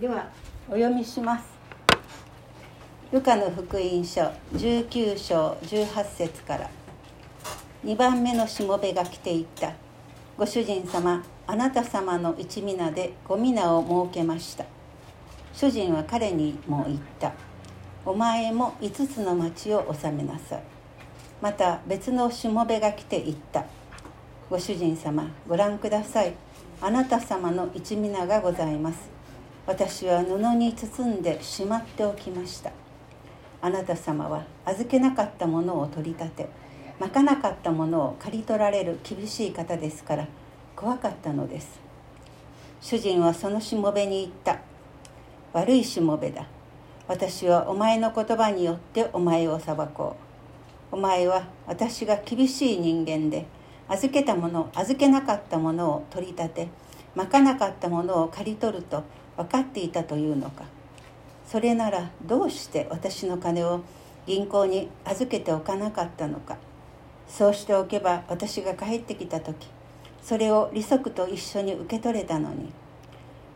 ではお読みします。ルカの福音書19章18節から。2番目のしもべが来ていった。ご主人様あなた様の一皆でご皆を設けました。主人は彼にも言った。お前も5つの町を治めなさい。また別のしもべが来て言った。ご主人様ご覧ください。あなた様の一皆がございます。私は布に包んでしまっておきました。あなた様は預けなかったものを取り立てまかなかったものを刈り取られる厳しい方ですから怖かったのです。主人はそのしもべに言った。悪いしもべだ。私はお前の言葉によってお前を裁こう。お前は私が厳しい人間で預けたもの預けなかったものを取り立てまかなかったものを刈り取ると分かっていたというのか。それならどうして私の金を銀行に預けておかなかったのか。そうしておけば私が帰ってきた時それを利息と一緒に受け取れたのに。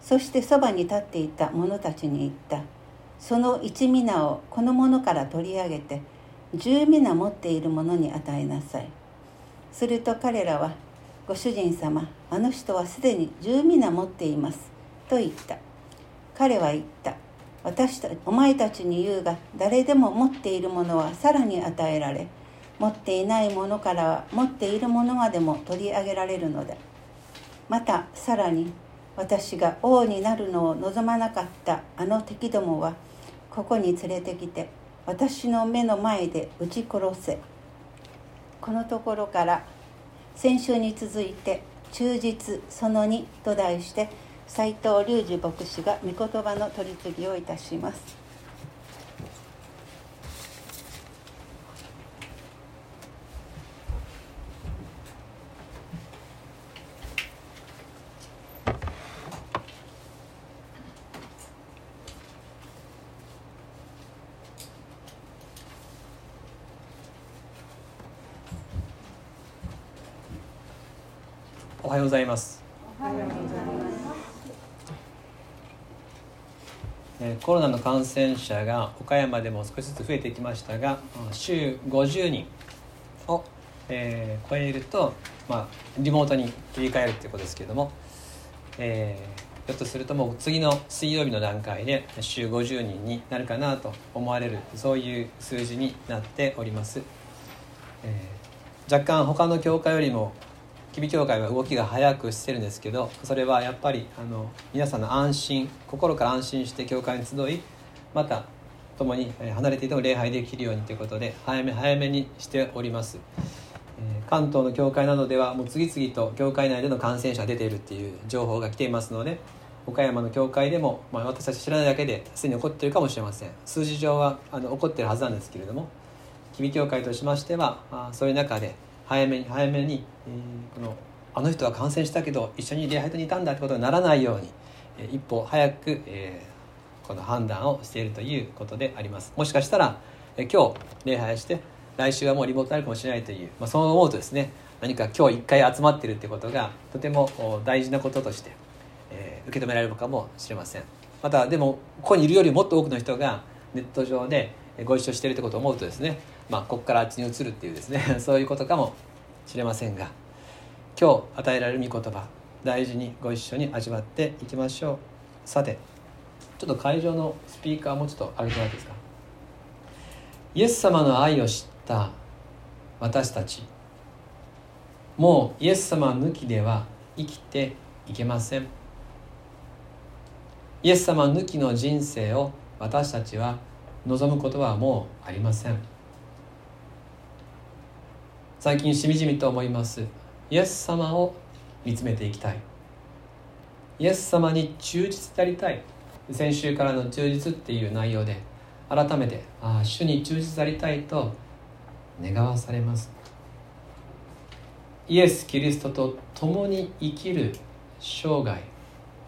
そしてそばに立っていた者たちに言った。その一皆をこの者から取り上げて十皆持っている者に与えなさい。すると彼らは「ご主人様あの人はすでに十皆持っています」と言った。彼は言った。私たお前たちに言うが誰でも持っているものはさらに与えられ持っていないものからは持っているものまでも取り上げられるのだ。またさらに私が王になるのを望まなかったあの敵どもはここに連れてきて私の目の前で撃ち殺せ。このところから先週に続いて「忠実その2」と題して斉藤隆二牧師が御言葉の取り次ぎをいたします。おはようございますコロナの感染者が岡山でも少しずつ増えてきましたが週50人を、えー、超えると、まあ、リモートに切り替えるということですけれども、えー、ひょっとするともう次の水曜日の段階で週50人になるかなと思われるそういう数字になっております、えー、若干他の教会よりも吉備教会は動きが早くしてるんですけどそれはやっぱりあの皆さんの安心心から安心して教会に集いまた共に離れていても礼拝できるようにということで早め早めにしております。え関東の教会などではもう次々と教会内での感染者が出ているっていう情報が来ていますので岡山の教会でも、まあ、私たち知らないだけですでに起こっているかもしれません。数字上はあの起こってるはずなんですけれども吉備教会としましてはあそういう中で早めに早めに、えー、このあの人は感染したけど一緒に礼拝堂にいたんだってことにならないように、えー、一歩早く、えー、この判断をしているということであります。もしかしたら、えー、今日礼拝して来週はもうリモートになるかもしれないという、まあ、そう思うとですね何か今日一回集まってるってことがとても大事なこととして、えー、受け止められるかもしれません。またでもここにいるよりもっと多くの人がネット上でご一緒しているってことを思うとですねまあ、ここからあっちに移るっていうですね。そういうことかもしれませんが今日与えられる御言葉大事にご一緒に味わっていきましょう。さてちょっと会場のスピーカーもちょっと上げてもらっていいですか。イエス様の愛を知った私たちもうイエス様抜きでは生きていけません。イエス様抜きの人生を私たちは望むことはもうありません。最近しみじみと思います。イエス様を見つめていきたい。イエス様に忠実でありたい。先週からの忠実っていう内容で改めてああ主に忠実でありたいと願わされます。イエス・キリストと共に生きる生涯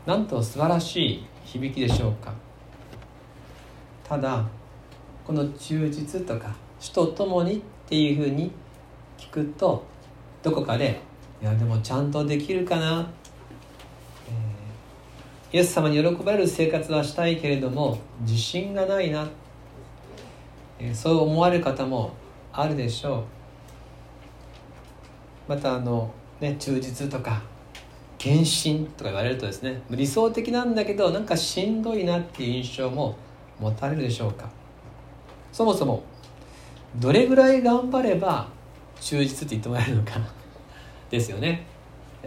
なんと素晴らしい響きでしょうか。ただこの忠実とか主と共にっていうふうに聞くとどこかでいやでもちゃんとできるかな、イエス様に喜ばれる生活はしたいけれども自信がないな。そう思われる方もあるでしょう。またあのね忠実とか献身とか言われるとですね理想的なんだけどなんかしんどいなっていう印象も持たれるでしょうか。そもそもどれぐらい頑張れば忠実って言ってもらえるのか ですよね。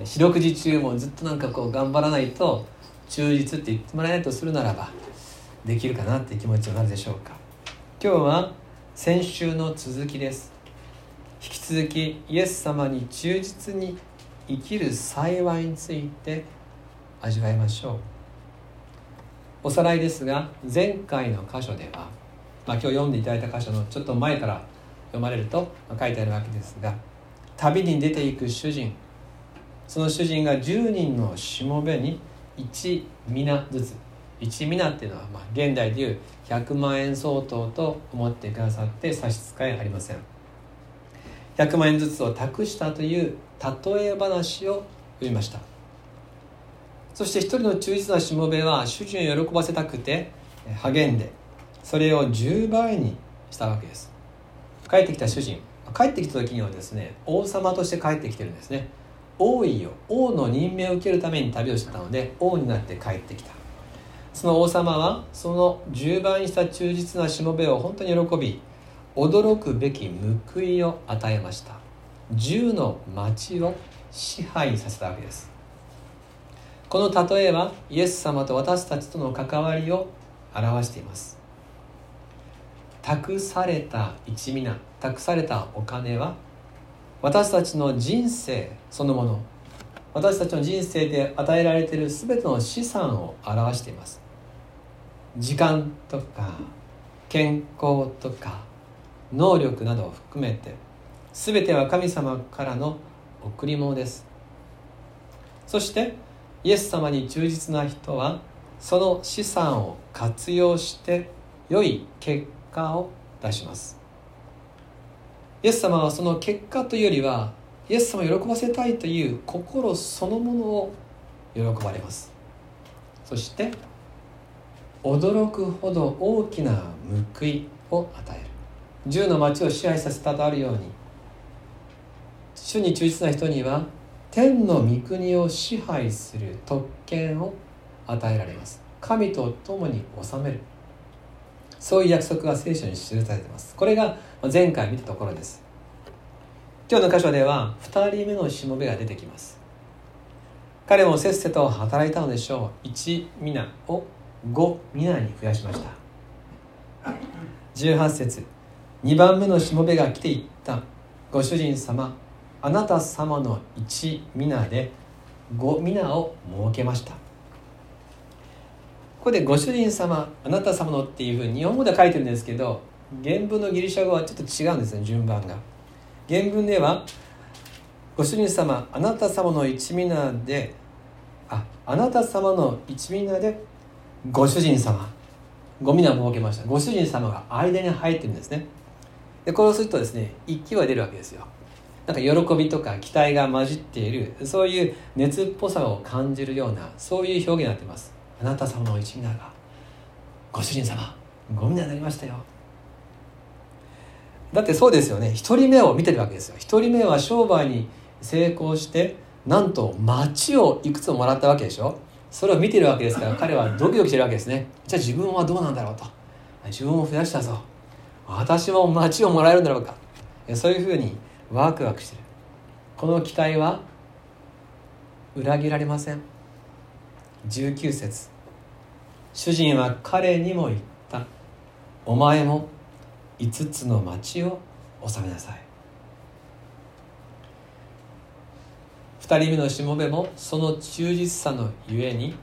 四六時中もずっとなんかこう頑張らないと忠実って言ってもらえないとするならばできるかなって気持ちになるでしょうか。今日は先週の続きです。引き続きイエス様に忠実に生きる幸いについて味わいましょう。おさらいですが前回の箇所では、まあ、今日読んでいただいた箇所のちょっと前から読まれると書いてあるわけですが旅に出ていく主人その主人が10人のしもべに1皆ずつ1皆っていうのは、まあ、現代でいう100万円相当と思ってくださって差し支えありません。100万円ずつを託したという例え話を読みました。そして一人の忠実なしもべは主人を喜ばせたくて励んでそれを10倍にしたわけです。帰ってきた主人。帰ってきた時にはですね王様として帰ってきてるんですね。王位を王の任命を受けるために旅をしてたので王になって帰ってきた。その王様はその10倍にした忠実なしもべを本当に喜び驚くべき報いを与えました。10の町を支配させたわけです。この例えはイエス様と私たちとの関わりを表しています。託された一皆託されたお金は私たちの人生そのもの私たちの人生で与えられている全ての資産を表しています。時間とか健康とか能力などを含めて全ては神様からの贈り物です。そしてイエス様に忠実な人はその資産を活用して良い結果を出します。イエス様はその結果というよりはイエス様を喜ばせたいという心そのものを喜ばれます。そして驚くほど大きな報いを与える。十の町を支配させたとあるように主に忠実な人には天の御国を支配する特権を与えられます。神と共に治める。そういう約束が聖書に記されています。これが前回見たところです。今日の箇所では2人目のしもべが出てきます。彼もせっせと働いたのでしょう。1皆を5皆に増やしました。18節。2番目のしもべが来ていった。ご主人様あなた様の1皆で5皆を設けました。ここでご主人様あなた様のっていうふうに日本語では書いてるんですけど原文のギリシャ語はちょっと違うんですね順番が。原文ではご主人様あなた様の一皆でああなた様の一皆でご主人様。ご皆を設けました。ご主人様が間に入ってるんですね。でこれをするとですね一気は出るわけですよ。なんか喜びとか期待が混じっているそういう熱っぽさを感じるようなそういう表現になってます。あなた様の一皆がご主人様ご皆になりましたよ。だってそうですよね。一人目を見てるわけですよ。一人目は商売に成功してなんと町をいくつももらったわけでしょ。それを見てるわけですから彼はドキドキしてるわけですね。じゃあ自分はどうなんだろうと。自分を増やしたぞ。私も町をもらえるんだろうか。そういうふうにワクワクしてる。この期待は裏切られません。19節。主人は彼にも言った。お前も5つの町を治めなさい。2人目のしもべもその忠実さのゆえに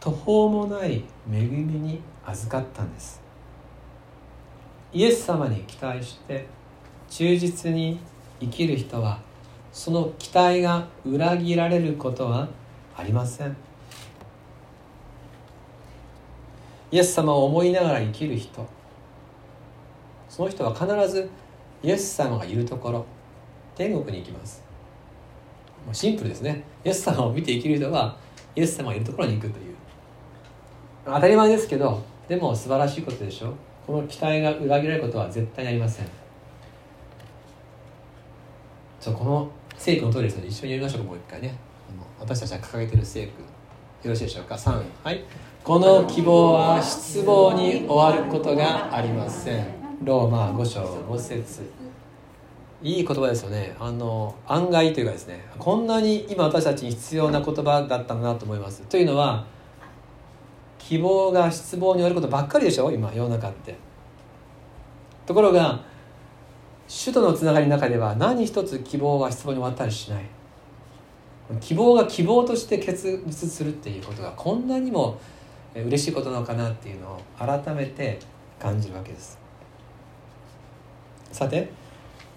途方もない恵みに預かったんです。イエス様に期待して忠実に生きる人はその期待が裏切られることはありません。イエス様を思いながら生きる人。その人は必ずイエス様がいるところ天国に行きます。シンプルですね。イエス様を見て生きる人はイエス様がいるところに行くという。当たり前ですけどでも素晴らしいことでしょ。この期待が裏切られることは絶対にありません。ちょこの聖句の通りですので一緒に読みましょうもう一回ね。私たちが掲げている聖句よろしいでしょうか？3はい。この希望は失望に終わることがありません。ローマ5章5節。いい言葉ですよね。あの案外というかですねこんなに今私たちに必要な言葉だったんだなと思います。というのは希望が失望に終わることばっかりでしょ？今世の中って。ところが首都のつながりの中では何一つ希望は失望に終わったりしない。希望が希望として結実するっていうことがこんなにも嬉しいことなのかなっていうのを改めて感じるわけです。さて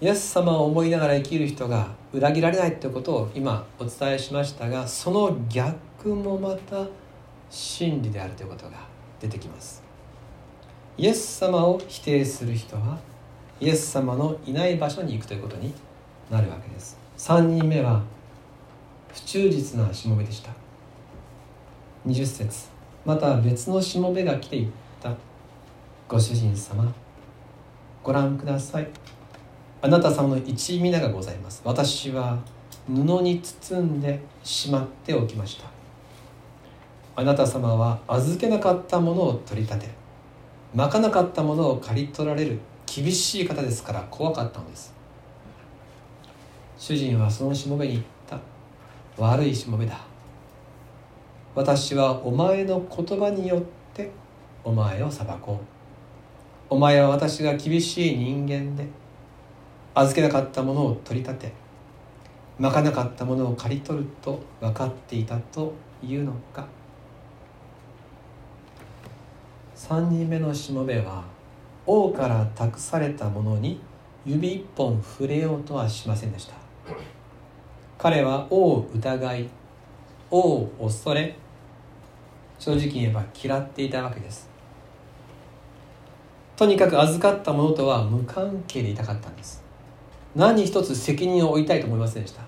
イエス様を思いながら生きる人が裏切られないということを今お伝えしましたがその逆もまた真理であるということが出てきます。イエス様を否定する人はイエス様のいない場所に行くということになるわけです。3人目は不忠実なしもべでした。20節。また別のしもべが来ていった。ご主人様ご覧ください。あなた様の一皆がございます。私は布に包んでしまっておきました。あなた様は預けなかったものを取り立てまかなかったものを刈り取られる厳しい方ですから怖かったのです。主人はそのしもべに悪いしもべだ。私はお前の言葉によってお前を裁こう。お前は私が厳しい人間で預けなかったものを取り立てまかなかったものを刈り取ると分かっていたというのか。3人目のしもべは王から託されたものに指一本触れようとはしませんでした。彼は王を疑い王を恐れ正直に言えば嫌っていたわけです。とにかく預かったものとは無関係でいたかったんです。何一つ責任を負いたいと思いませんでした。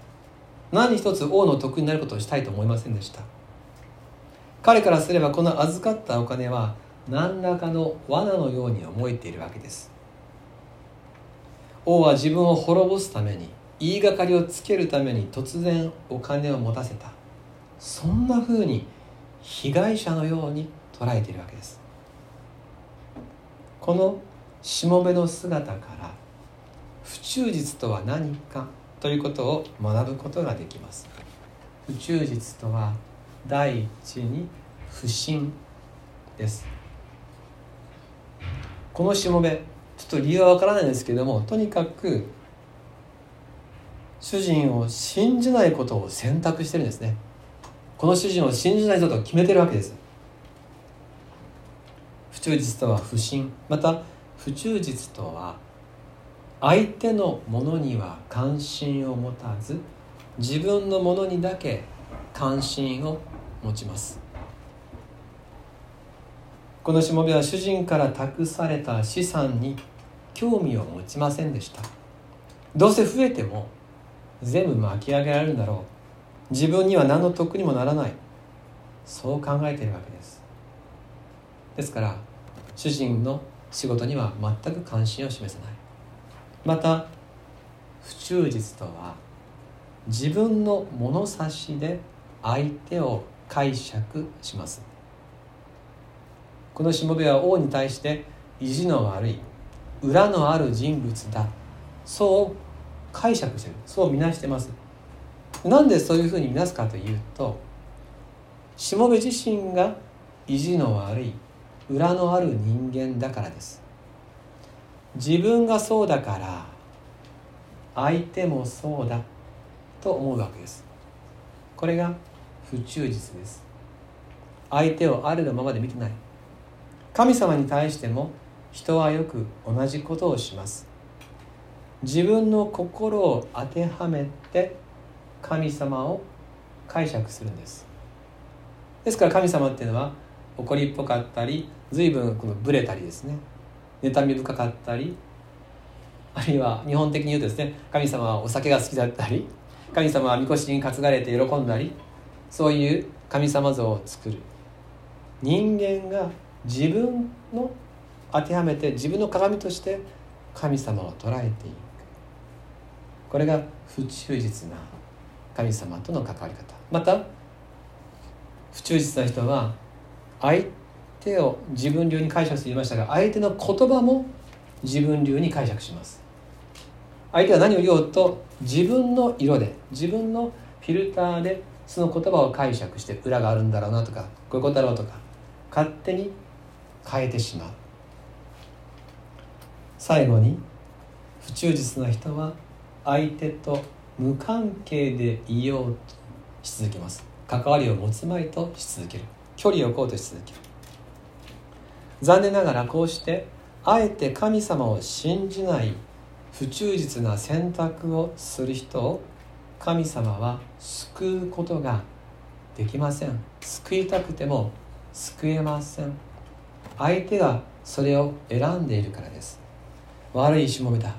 何一つ王の得になることをしたいと思いませんでした。彼からすればこの預かったお金は何らかの罠のように思えているわけです。王は自分を滅ぼすために言いがかりをつけるために突然お金を持たせた。そんなふうに被害者のように捉えているわけです。このしもべの姿から不忠実とは何かということを学ぶことができます。不忠実とは第一に不信です。このしもべちょっと理由はわからないんですけどもとにかく主人を信じないことを選択してるんですね。この主人を信じないこと決めてるわけです。不忠実とは不信。また不忠実とは相手のものには関心を持たず自分のものにだけ関心を持ちます。このしもべは主人から託された資産に興味を持ちませんでした。どうせ増えても全部巻き上げられるんだろう。自分には何の得にもならない。そう考えているわけです。ですから主人の仕事には全く関心を示さない。また不忠実とは自分の物差しで相手を解釈します。このしもべは王に対して意地の悪い裏のある人物だ。そう解釈してる。そう見なしてます。なんでそういうふうに見なすかというとしもべ自身が意地の悪い裏のある人間だからです。自分がそうだから相手もそうだと思うわけです。これが不忠実です。相手をあるがままで見てない。神様に対しても人はよく同じことをします。自分の心を当てはめて神様を解釈するんです。ですから神様っていうのは怒りっぽかったり随分このブレたりですね。妬み深かったりあるいは日本的に言うとですね神様はお酒が好きだったり神様はみこしに担がれて喜んだりそういう神様像を作る。人間が自分の当てはめて自分の鏡として神様を捉えていくこれが不忠実な神様との関わり方。また不忠実な人は相手を自分流に解釈していましたが相手の言葉も自分流に解釈します。相手は何を言おうと自分の色で自分のフィルターでその言葉を解釈して裏があるんだろうなとかこういうことだろうとか勝手に変えてしまう。最後に不忠実な人は相手と無関係でいようとし続けます。関わりを持つまいとし続ける。距離を置こうとし続ける。残念ながらこうしてあえて神様を信じない不忠実な選択をする人を神様は救うことができません。救いたくても救えません。相手がそれを選んでいるからです。悪いしもべだ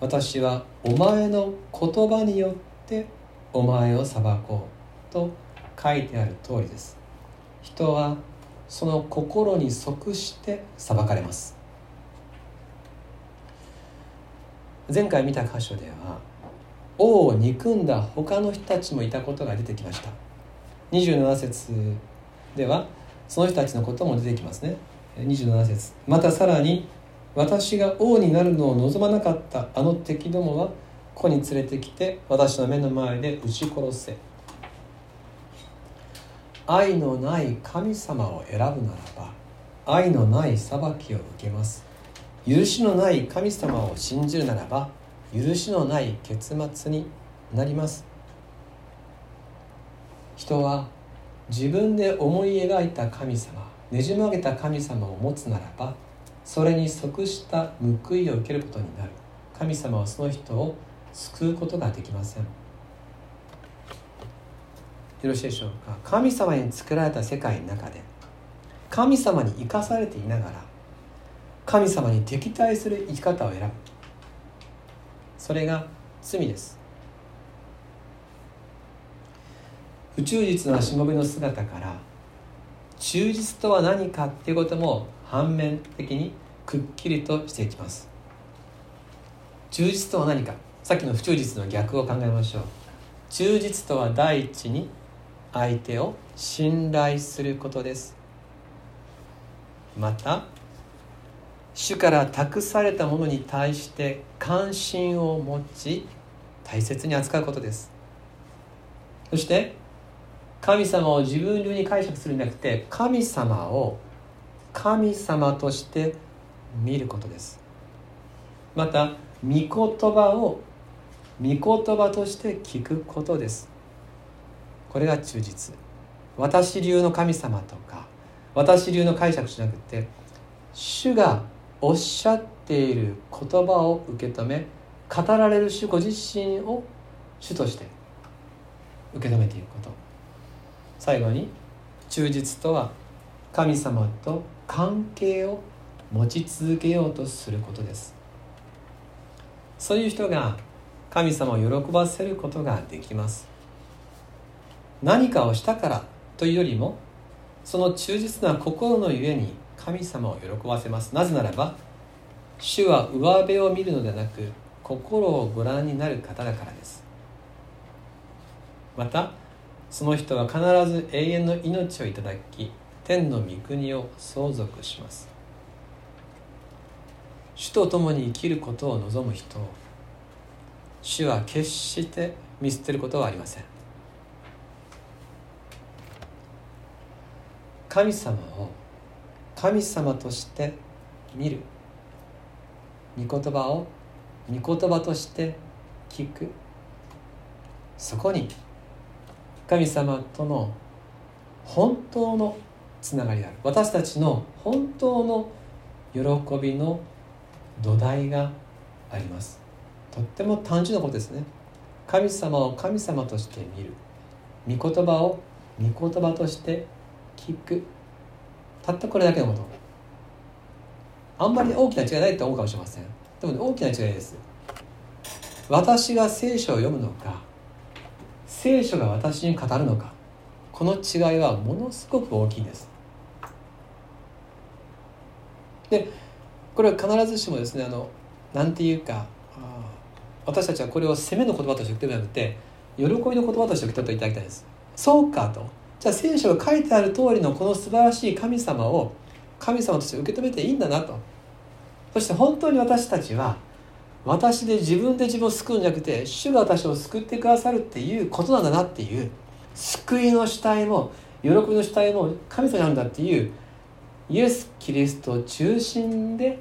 私はお前の言葉によってお前を裁こうと書いてある通りです。人はその心に即して裁かれます。前回見た箇所では王を憎んだ他の人たちもいたことが出てきました。27節ではその人たちのことも出てきますね。27節。またさらに私が王になるのを望まなかったあの敵どもはここに連れてきて私の目の前で撃ち殺せ。愛のない神様を選ぶならば愛のない裁きを受けます。許しのない神様を信じるならば許しのない結末になります。人は自分で思い描いた神様ねじ曲げた神様を持つならばそれに即した報いを受けることになる。神様はその人を救うことができません。よろしいでしょうか。神様に作られた世界の中で神様に生かされていながら神様に敵対する生き方を選ぶ。それが罪です。不忠実なしもべの姿から忠実とは何かっていうことも反面的にくっきりとしていきます。忠実とは何か？さっきの不忠実の逆を考えましょう。忠実とは第一に相手を信頼することです。また主から託されたものに対して関心を持ち大切に扱うことです。そして神様を自分流に解釈するんじゃなくて神様を神様として見ることです。また御言葉を御言葉として聞くことです。これが忠実。私流の神様とか私流の解釈じゃなくて主がおっしゃっている言葉を受け止め語られる主ご自身を主として受け止めていくこと。最後に忠実とは神様と関係を持ち続けようとすることです。そういう人が神様を喜ばせることができます。何かをしたからというよりもその忠実な心のゆえに神様を喜ばせます。なぜならば主は上辺を見るのではなく心をご覧になる方だからです。またその人は必ず永遠の命をいただき天の御国を相続します。主と共に生きることを望む人を主は決して見捨てることはありません。神様を神様として見る。御言葉を御言葉として聞く。そこに神様との本当のつながりである。私たちの本当の喜びの土台があります。とっても単純なことですね。神様を神様として見る。御言葉を御言葉として聞く。たったこれだけのこと。あんまり大きな違いないと思うかもしれません。でも、ね、大きな違いです。私が聖書を読むのか聖書が私に語るのかこの違いはものすごく大きいです。でこれは必ずしもですねあのなんていうか私たちはこれを責めの言葉として受け止めなくて喜びの言葉として受け取っていただきたいです。そうかと。じゃあ聖書が書いてある通りのこの素晴らしい神様を神様として受け止めていいんだなと。そして本当に私たちは私で自分で自分を救うんじゃなくて主が私を救ってくださるっていうことなんだなっていう救いの主体も喜びの主体も神様なんだっていうイエス・キリストを中心で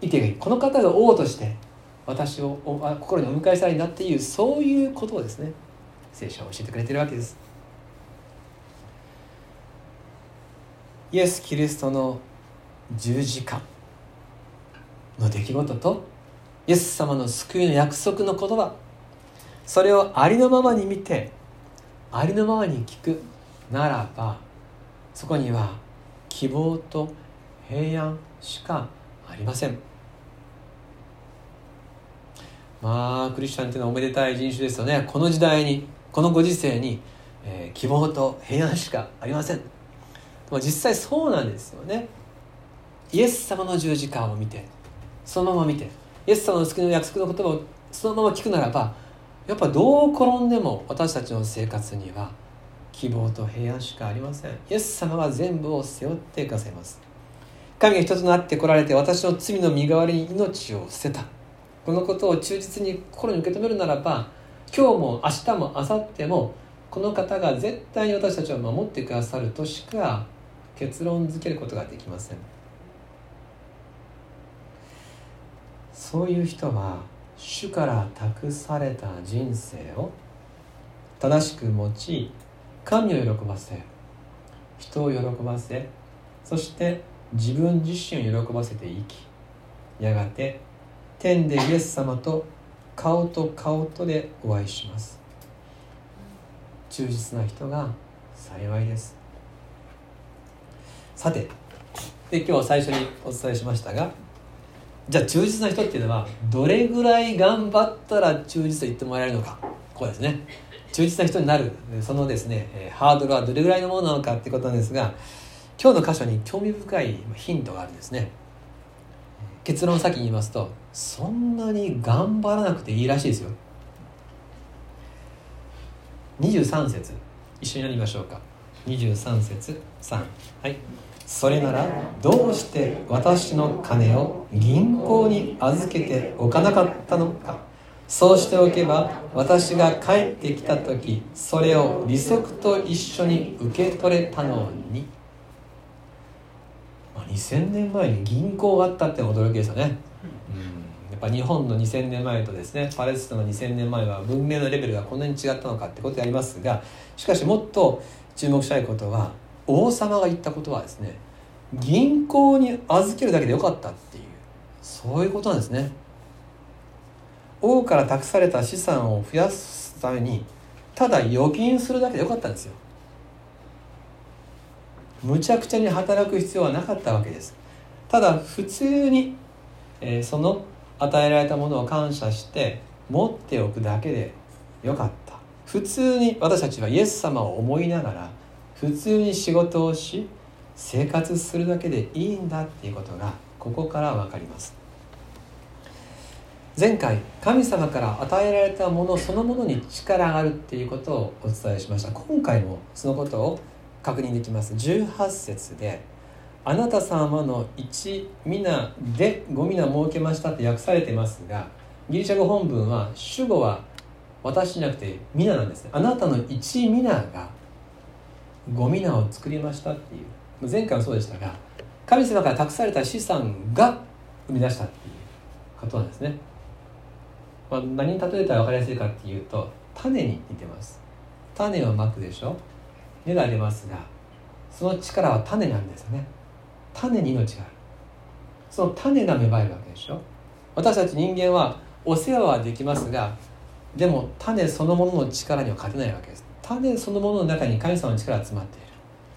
いていいこの方が王として私を心にお迎えしたいなっていうそういうことをですね聖書は教えてくれてるわけです。イエス・キリストの十字架の出来事とイエス様の救いの約束の言葉それをありのままに見てありのままに聞くならばそこには希望と平安しかありません。まあクリスチャンっていうのはおめでたい人種ですよね。この時代にこのご時世に、えー、希望と平安しかありません。実際そうなんですよね。イエス様の十字架を見てそのまま見てイエス様の救いの約束の言葉をそのまま聞くならばやっぱどう転んでも私たちの生活には希望と平安しかありません。イエス様は全部を背負ってくださいます。神が一つとなって来られて私の罪の身代わりに命を捨てた。このことを忠実に心に受け止めるならば今日も明日も明後日もこの方が絶対に私たちを守ってくださるとしか結論付けることができません。そういう人は主から託された人生を正しく用い神を喜ばせ人を喜ばせそして自分自身を喜ばせて生きやがて天でイエス様と顔と顔とでお会いします。忠実な人が幸いです。さてで今日最初にお伝えしましたがじゃあ忠実な人っていうのはどれぐらい頑張ったら忠実と言ってもらえるのか。こうですね。忠実な人になる。そのですねハードルはどれぐらいのものなのかってことなんですが今日の箇所に興味深いヒントがあるんですね。結論を先に言いますとそんなに頑張らなくていいらしいですよ。23節。一緒にやりましょうか。23節。3はい。それならどうして私の金を銀行に預けておかなかったのか。そうしておけば私が帰ってきた時それを利息と一緒に受け取れたのに。2000年前に銀行があったって驚きですよね、うん、やっぱ日本の2000年前とですねパレスチナの2000年前は文明のレベルがこんなに違ったのかってことでありますがしかしもっと注目したいことは王様が言ったことはですね銀行に預けるだけでよかったっていうそういうことなんですね。王から託された資産を増やすためにただ預金するだけでよかったんですよ。むちゃくちゃに働く必要はなかったわけです。ただ普通に、えー、その与えられたものを感謝して持っておくだけでよかった。普通に私たちはイエス様を思いながら普通に仕事をし生活するだけでいいんだっていうことがここから分かります。前回神様から与えられたものそのものに力があるっていうことをお伝えしました。今回もそのことを確認できます。18節で「あなた様の一皆で五皆設けました」って訳されてますがギリシャ語本文は主語は私じゃなくて皆なんですね。あなたの一皆が五皆を作りましたっていう。前回もそうでしたが神様から託された資産が生み出したっていうことなんですね、まあ、何に例えたら分かりやすいかっていうと種に似てます。種をまくでしょ。芽が出ますがその力は種なんですよね。種に命がある。その種が芽生えるわけでしょ。私たち人間はお世話はできますがでも種そのものの力には勝てないわけです。種そのものの中に神様の力が詰まっている。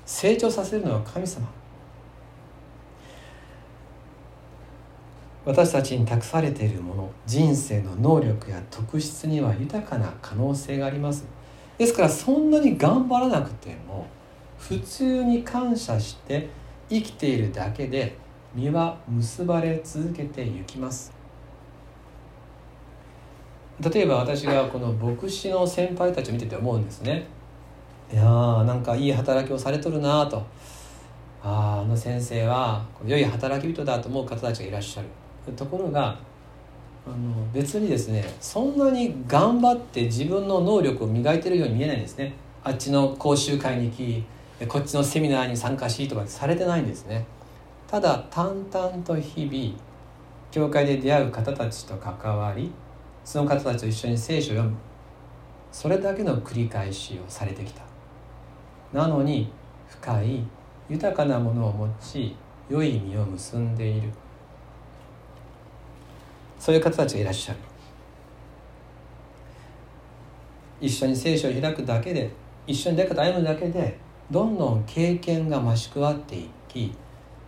成長させるのは神様。私たちに託されているもの人生の能力や特質には豊かな可能性があります。ですからそんなに頑張らなくても普通に感謝して生きているだけで実は結ばれ続けていきます。例えば私がこの牧師の先輩たちを見てて思うんですね。いやーなんかいい働きをされとるなと。ああの先生は良い働き人だと思う方たちがいらっしゃる。ところがあの別にですねそんなに頑張って自分の能力を磨いてるように見えないんですね。あっちの講習会に行きこっちのセミナーに参加しとかされてないんですね。ただ淡々と日々教会で出会う方たちと関わりその方たちと一緒に聖書を読む。それだけの繰り返しをされてきた。なのに深い豊かなものを持ち良い実を結んでいる。そういう方たちがいらっしゃる。一緒に聖書を開くだけで一緒に誰かと歩むだけでどんどん経験が増し加わっていき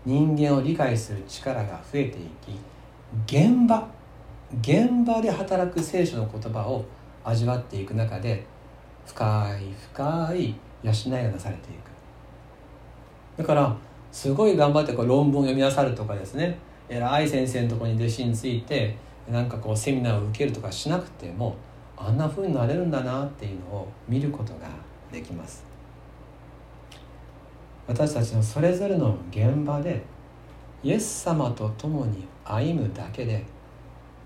人間を理解する力が増えていき現場現場で働く聖書の言葉を味わっていく中で深い深い養いがなされていく。だからすごい頑張ってこう論文を読みなさるとかですね。偉い先生のところに弟子についてなんかこうセミナーを受けるとかしなくてもあんな風になれるんだなっていうのを見ることができます。私たちのそれぞれの現場でイエス様と共に歩むだけで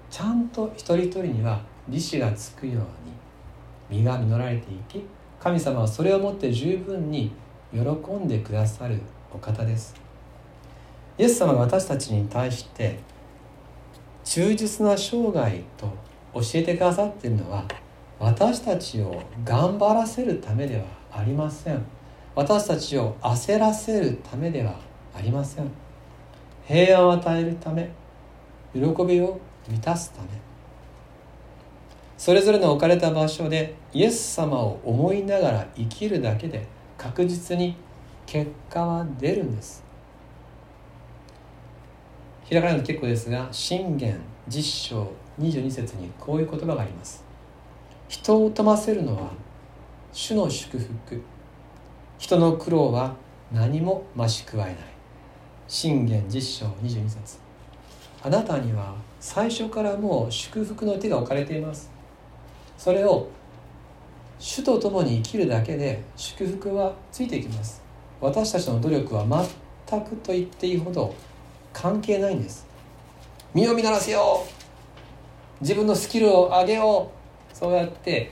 ちゃんと一人一人には利子がつくように実が実られていき神様はそれをもって十分に喜んでくださるお方です。イエス様が私たちに対して忠実な生涯と教えてくださっているのは私たちを頑張らせるためではありません。私たちを焦らせるためではありません。平安を与えるため喜びを満たすため。それぞれの置かれた場所でイエス様を思いながら生きるだけで確実に結果は出るんです。開かれると結構ですが信玄実章22節にこういう言葉があります。人を富ませるのは主の祝福。人の苦労は何も増し加えない。信玄実章22節。あなたには最初からもう祝福の手が置かれています。それを主と共に生きるだけで祝福はついていきます。私たちの努力は全くと言っていいほど関係ないんです。身を見習せよう。自分のスキルを上げよう。そうやって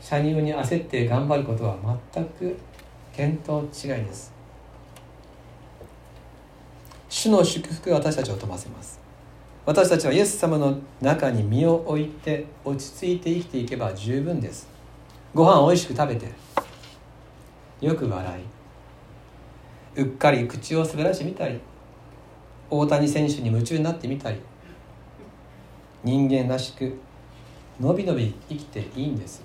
社入に焦って頑張ることは全く見当違いです。主の祝福が私たちを飛ばせます。私たちはイエス様の中に身を置いて落ち着いて生きていけば十分です。ご飯をおいしく食べて。よく笑い。うっかり口を滑らしてみたり大谷選手に夢中になってみたり人間らしくのびのび生きていいんです。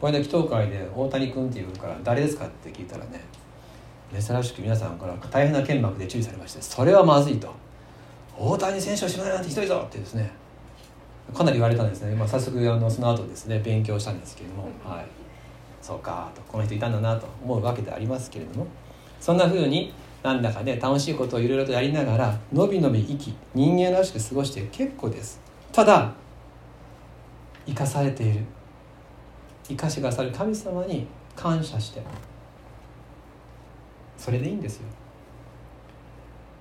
これで祈祷会で大谷君っていうから誰ですかって聞いたらね珍しく皆さんから大変な剣幕で注意されましてそれはまずいと。大谷選手を知らないなんてひどいぞってですねかなり言われたんですね、まあ、早速あのその後ですね勉強したんですけれども、はい、そうかとこの人いたんだなと思うわけでありますけれども。そんな風になんだかね楽しいことをいろいろとやりながらのびのび生き人間らしく過ごして結構です。ただ生かされている。生かしてくださる神様に感謝して。それでいいんですよ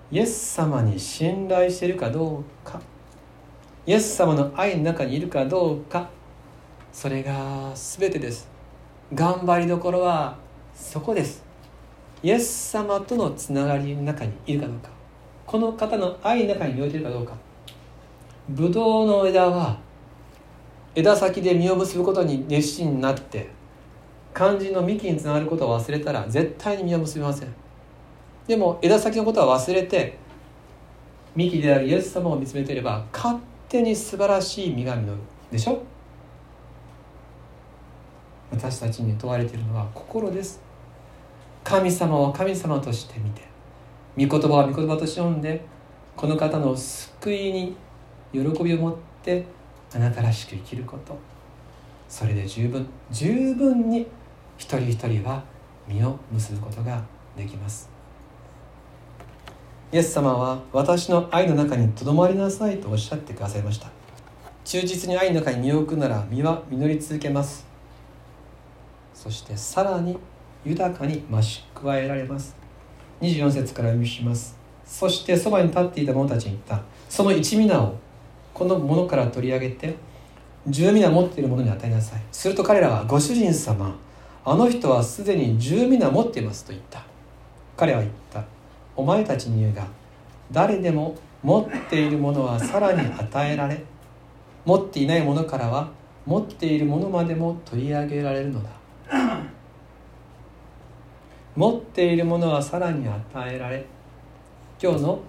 イエス様に信頼しているかどうか。イエス様の愛の中にいるかどうか。それが全てです。頑張りどころはそこです。イエス様とのつながりの中にいるかどうか。この方の愛の中に置いているかどうか。ブドウの枝は枝先で実を結ぶことに熱心になって肝心の幹につながることを忘れたら絶対に実を結びません。でも枝先のことは忘れて幹であるイエス様を見つめていれば勝手に素晴らしい実が実るでしょ？私たちに問われているのは心です。神様を神様として見て御言葉を御言葉として読んでこの方の救いに喜びを持ってあなたらしく生きること。それで十分十分に一人一人は実を結ぶことができます。イエス様は私の愛の中にとどまりなさいとおっしゃってくださいました。忠実に愛の中に身を置くなら実は実り続けます。そしてさらに豊かに増し加えられます。24節から読みします。そしてそばに立っていた者たちに言った。その一皆をこのものから取り上げて十皆持っている者に与えなさい。すると彼らはご主人様あの人はすでに十皆持っていますと言った。彼は言った。お前たちに言うが誰でも持っているものはさらに与えられ持っていないものからは持っているものまでも取り上げられるのだ。持っているものはさらに与えられ今日の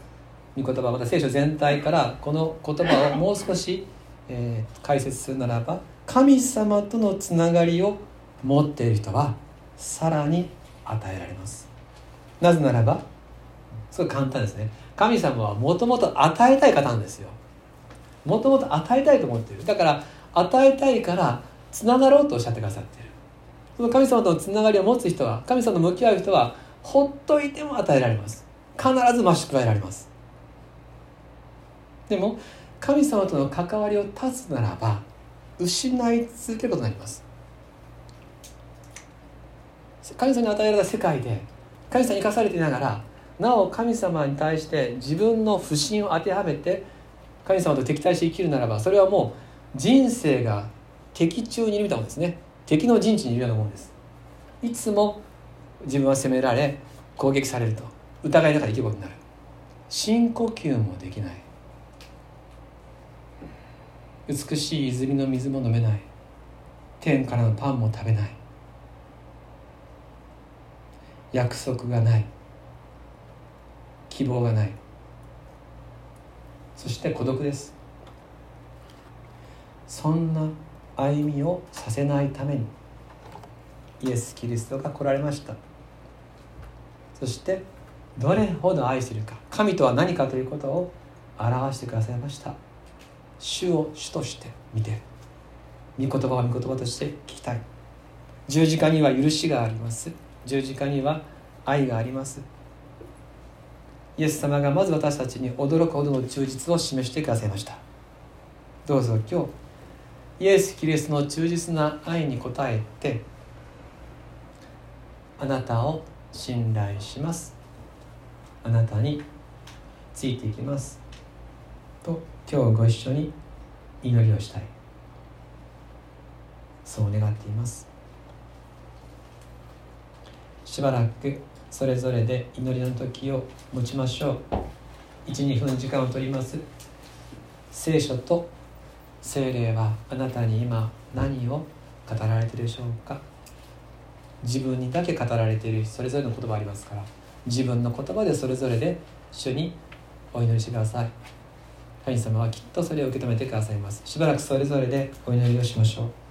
御言葉また聖書全体からこの言葉をもう少し、えー、解説するならば神様とのつながりを持っている人はさらに与えられます。なぜならばすごい簡単ですね。神様はもともと与えたい方なんですよ。もともと与えたいと思ってる。だから与えたいからつながろうとおっしゃってくださっている。その神様とのつながりを持つ人は神様と向き合う人はほっといても与えられます。必ず増し加えられます。でも神様との関わりを断つならば失い続けることになります。神様に与えられた世界で神様に生かされていながらなお神様に対して自分の不信を当てはめて神様と敵対して生きるならばそれはもう人生が敵中にいるみたいなもんですね。敵の陣地にいるようなもんです。いつも自分は責められ攻撃されると疑いの中で生きることになる。深呼吸もできない。美しい泉の水も飲めない。天からのパンも食べない。約束がない。希望がない。そして孤独です。そんな歩みをさせないためにイエス・キリストが来られました。そしてどれほど愛しているか神とは何かということを表してくださいました。主を主として見て御言葉を御言葉として聞きたい。十字架には許しがあります。十字架には愛があります。イエス様がまず私たちに驚くほどの忠実を示してくださいました。どうぞ今日イエス・キリストの忠実な愛に応えてあなたを信頼します。あなたについていきます。と今日ご一緒に祈りをしたい。そう願っています。しばらくそれぞれで祈りの時を持ちましょう。12分時間を取ります。聖書と精霊はあなたに今何を語られているでしょうか。自分にだけ語られているそれぞれの言葉ありますから。自分の言葉でそれぞれで主にお祈りしてください。神様はきっとそれを受け止めてくださいます。しばらくそれぞれでお祈りをしましょう。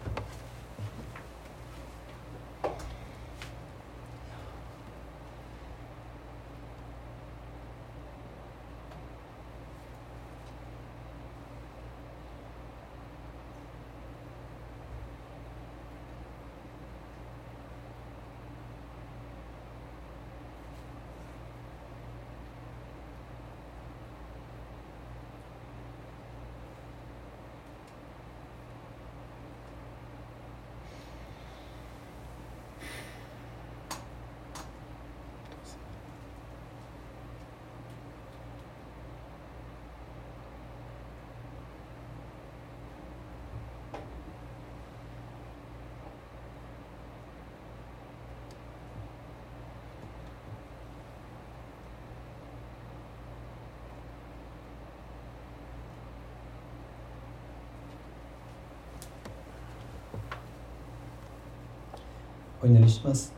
お祈りします。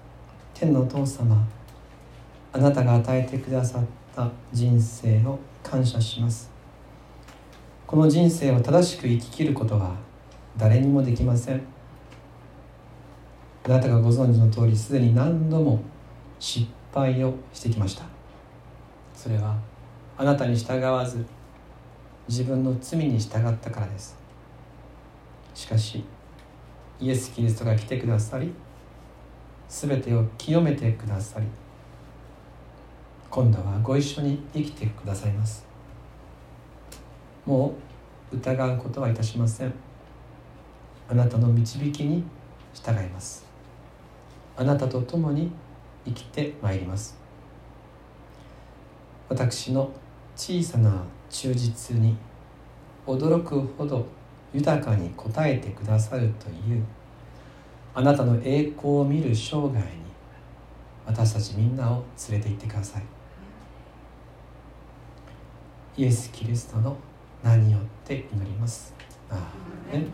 天のお父様あなたが与えてくださった人生を感謝します。この人生を正しく生ききることは誰にもできません。あなたがご存知の通りすでに何度も失敗をしてきました。それはあなたに従わず自分の罪に従ったからです。しかしイエス・キリストが来てくださり全てを清めてくださり今度はご一緒に生きてくださいます。もう疑うことはいたしません。あなたの導きに従います。あなたと共に生きてまいります。私の小さな忠実に驚くほど豊かに応えてくださるというあなたの栄光を見る生涯に私たちみんなを連れて行ってくださいイエス・キリストの名によって祈ります。あーね